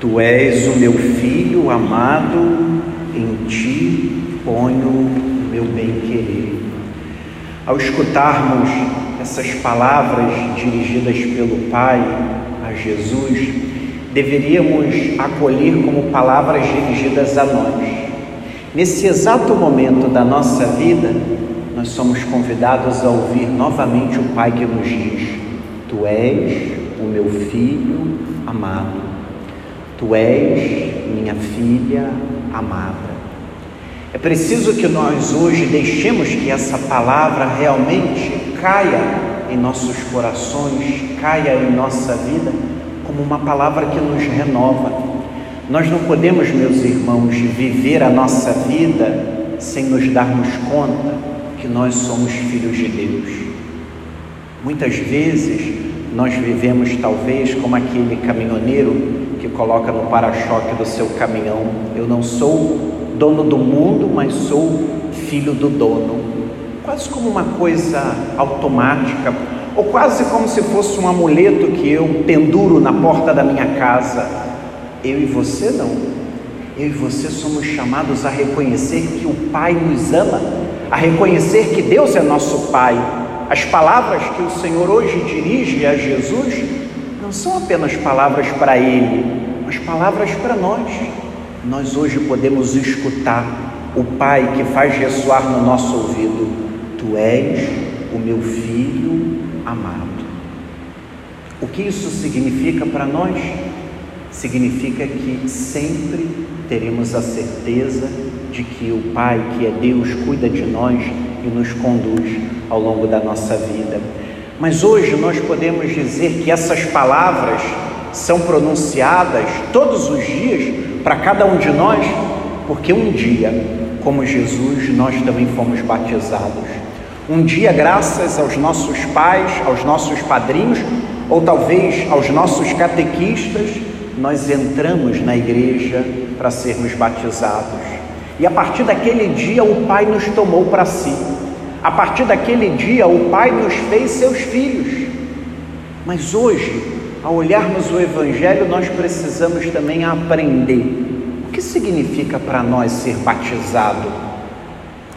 Tu és o meu filho amado, em ti ponho o meu bem-querer. Ao escutarmos essas palavras dirigidas pelo Pai a Jesus, deveríamos acolher como palavras dirigidas a nós. Nesse exato momento da nossa vida, nós somos convidados a ouvir novamente o Pai que nos diz: Tu és o meu filho amado, tu és minha filha amada. É preciso que nós hoje deixemos que essa palavra realmente caia em nossos corações, caia em nossa vida como uma palavra que nos renova. Nós não podemos, meus irmãos, viver a nossa vida sem nos darmos conta que nós somos filhos de Deus. Muitas vezes nós vivemos talvez como aquele caminhoneiro que coloca no para-choque do seu caminhão: Eu não sou dono do mundo, mas sou filho do dono. Quase como uma coisa automática, ou quase como se fosse um amuleto que eu penduro na porta da minha casa. Eu e você não. Eu e você somos chamados a reconhecer que o Pai nos ama, a reconhecer que Deus é nosso Pai. As palavras que o Senhor hoje dirige a Jesus não são apenas palavras para Ele, mas palavras para nós. Nós hoje podemos escutar o Pai que faz ressoar no nosso ouvido: Tu és o meu filho amado. O que isso significa para nós? Significa que sempre teremos a certeza de que o Pai, que é Deus, cuida de nós e nos conduz ao longo da nossa vida. Mas hoje nós podemos dizer que essas palavras são pronunciadas todos os dias para cada um de nós, porque um dia, como Jesus, nós também fomos batizados. Um dia, graças aos nossos pais, aos nossos padrinhos, ou talvez aos nossos catequistas, nós entramos na igreja para sermos batizados. E a partir daquele dia, o Pai nos tomou para si. A partir daquele dia, o Pai nos fez seus filhos. Mas hoje, ao olharmos o Evangelho, nós precisamos também aprender o que significa para nós ser batizado.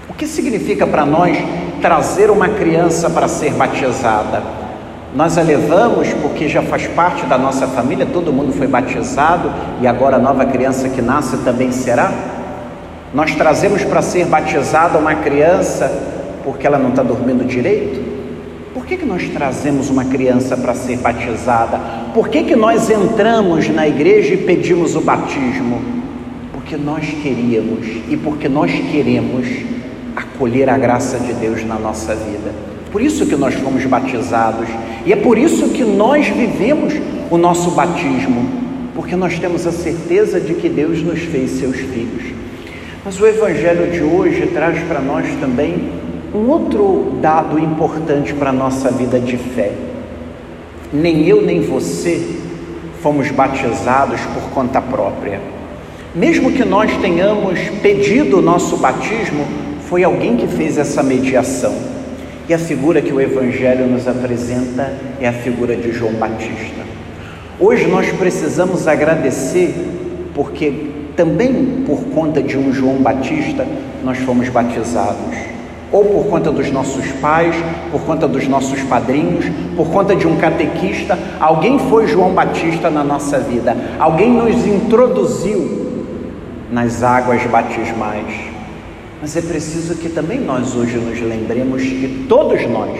O que significa para nós trazer uma criança para ser batizada? Nós a levamos porque já faz parte da nossa família, todo mundo foi batizado e agora a nova criança que nasce também será? Nós trazemos para ser batizada uma criança porque ela não está dormindo direito? Por que, que nós trazemos uma criança para ser batizada? Por que, que nós entramos na igreja e pedimos o batismo? Porque nós queríamos e porque nós queremos acolher a graça de Deus na nossa vida. Por isso que nós fomos batizados e é por isso que nós vivemos o nosso batismo, porque nós temos a certeza de que Deus nos fez seus filhos. Mas o Evangelho de hoje traz para nós também um outro dado importante para a nossa vida de fé. Nem eu nem você fomos batizados por conta própria. Mesmo que nós tenhamos pedido o nosso batismo, foi alguém que fez essa mediação. E a figura que o Evangelho nos apresenta é a figura de João Batista. Hoje nós precisamos agradecer, porque também por conta de um João Batista nós fomos batizados. Ou por conta dos nossos pais, por conta dos nossos padrinhos, por conta de um catequista, alguém foi João Batista na nossa vida, alguém nos introduziu nas águas batismais. Mas é preciso que também nós hoje nos lembremos que todos nós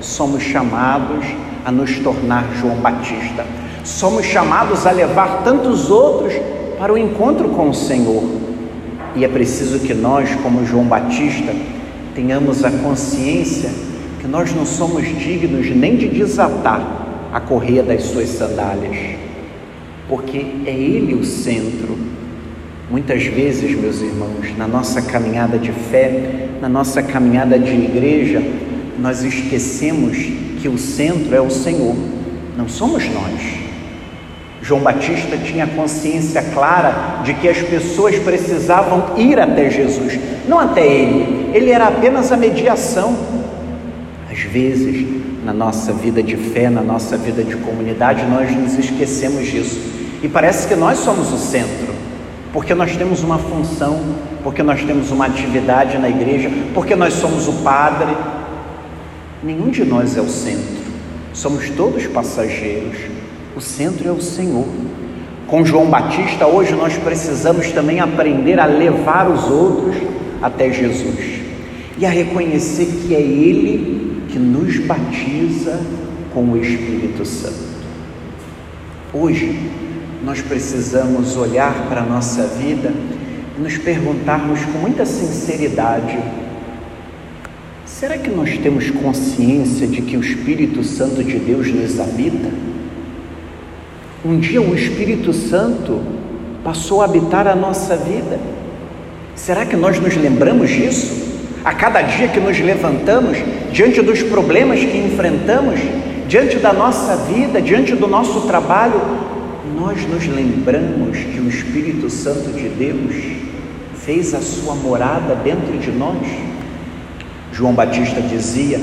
somos chamados a nos tornar João Batista. Somos chamados a levar tantos outros para o encontro com o Senhor. E é preciso que nós, como João Batista, tenhamos a consciência que nós não somos dignos nem de desatar a correia das suas sandálias, porque é Ele o centro Muitas vezes, meus irmãos, na nossa caminhada de fé, na nossa caminhada de igreja, nós esquecemos que o centro é o Senhor, não somos nós. João Batista tinha consciência clara de que as pessoas precisavam ir até Jesus, não até ele, ele era apenas a mediação. Às vezes, na nossa vida de fé, na nossa vida de comunidade, nós nos esquecemos disso E parece que nós somos o centro, porque nós temos uma função, porque nós temos uma atividade na igreja, porque nós somos o padre. Nenhum de nós é o centro, somos todos passageiros. O centro é o Senhor. Com João Batista, hoje nós precisamos também aprender a levar os outros até Jesus e a reconhecer que é Ele que nos batiza com o Espírito Santo. Hoje, nós precisamos olhar para a nossa vida e nos perguntarmos com muita sinceridade: será que nós temos consciência de que o Espírito Santo de Deus nos habita? Um dia o Espírito Santo passou a habitar a nossa vida. Será que nós nos lembramos disso? A cada dia que nos levantamos, diante dos problemas que enfrentamos, diante da nossa vida, diante do nosso trabalho, nós nos lembramos que o Espírito Santo de Deus fez a sua morada dentro de nós. João Batista dizia: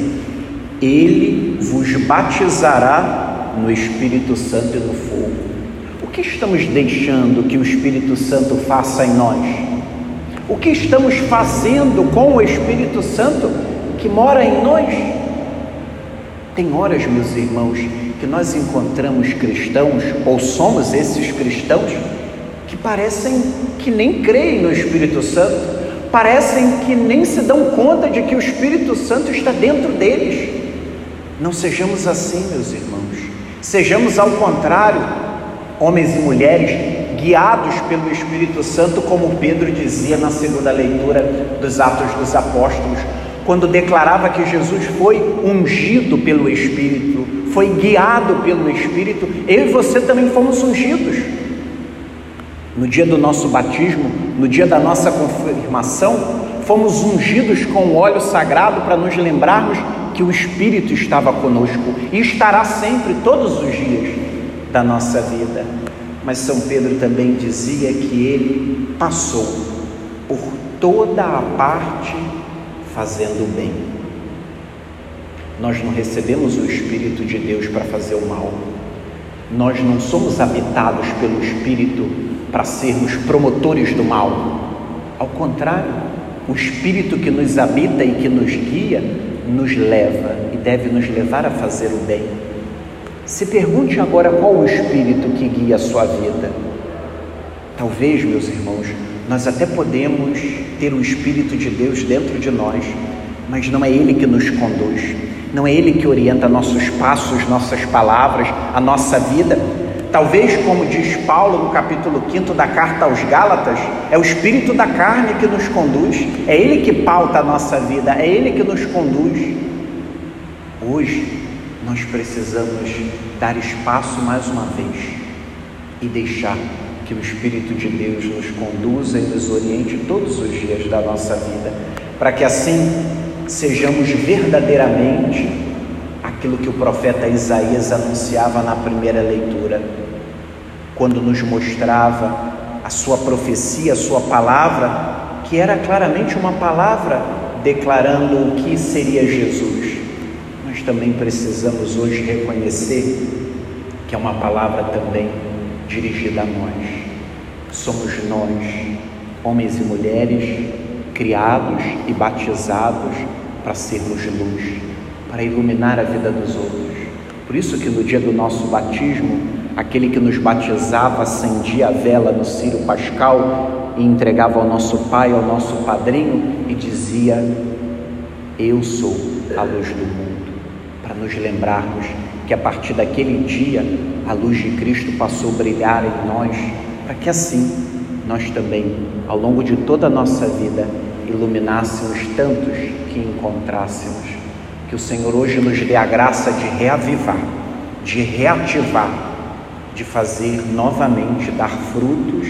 Ele vos batizará no Espírito Santo e no fogo. O que estamos deixando que o Espírito Santo faça em nós? O que estamos fazendo com o Espírito Santo que mora em nós? Tem horas, meus irmãos, que nós encontramos cristãos, ou somos esses cristãos, que parecem que nem creem no Espírito Santo, parecem que nem se dão conta de que o Espírito Santo está dentro deles. Não sejamos assim, meus irmãos. Sejamos ao contrário, homens e mulheres guiados pelo Espírito Santo, como Pedro dizia na segunda leitura dos Atos dos Apóstolos quando declarava que Jesus foi ungido pelo Espírito, foi guiado pelo Espírito, eu e você também fomos ungidos. No dia do nosso batismo, no dia da nossa confirmação, fomos ungidos com o óleo sagrado para nos lembrarmos que o Espírito estava conosco e estará sempre, todos os dias da nossa vida. Mas São Pedro também dizia que ele passou por toda a parte fazendo o bem. Nós não recebemos o Espírito de Deus para fazer o mal. Nós não somos habitados pelo Espírito para sermos promotores do mal. Ao contrário, o Espírito que nos habita e que nos guia nos leva e deve nos levar a fazer o bem. Se pergunte agora qual o Espírito que guia a sua vida. Talvez, meus irmãos, nós até podemos ter o Espírito de Deus dentro de nós, mas não é Ele que nos conduz, não é Ele que orienta nossos passos, nossas palavras, a nossa vida. Talvez, como diz Paulo no capítulo 5 da carta aos Gálatas, é o espírito da carne que nos conduz, é ele que pauta a nossa vida, é ele que nos conduz. Hoje, nós precisamos dar espaço mais uma vez e deixar que o Espírito de Deus nos conduza e nos oriente todos os dias da nossa vida, para que assim sejamos verdadeiramente aquilo que o profeta Isaías anunciava na primeira leitura, quando nos mostrava a sua profecia, a sua palavra, que era claramente uma palavra declarando o que seria Jesus. Também precisamos hoje reconhecer que é uma palavra também dirigida a nós. Somos nós, homens e mulheres, criados e batizados para sermos luz, para iluminar a vida dos outros. Por isso que no dia do nosso batismo, aquele que nos batizava acendia a vela no ciro pascal e entregava ao nosso pai, ao nosso padrinho e dizia: Eu sou a luz do mundo, para nos lembrarmos que a partir daquele dia a luz de Cristo passou a brilhar em nós, para que assim nós também, ao longo de toda a nossa vida, iluminássemos tantos que encontrássemos. Que o Senhor hoje nos dê a graça de reavivar, de reativar, de fazer novamente, dar frutos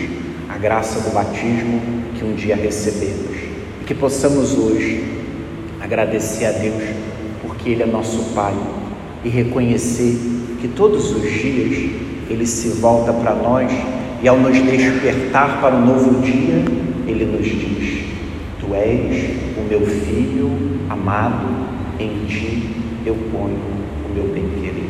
a graça do batismo que um dia recebemos. E que possamos hoje agradecer a Deus, porque Ele é nosso Pai e reconhecer que todos os dias Ele se volta para nós e ao nos despertar para um novo dia, Ele nos diz: Tu és o meu filho amado, em ti eu ponho o meu bem-querer.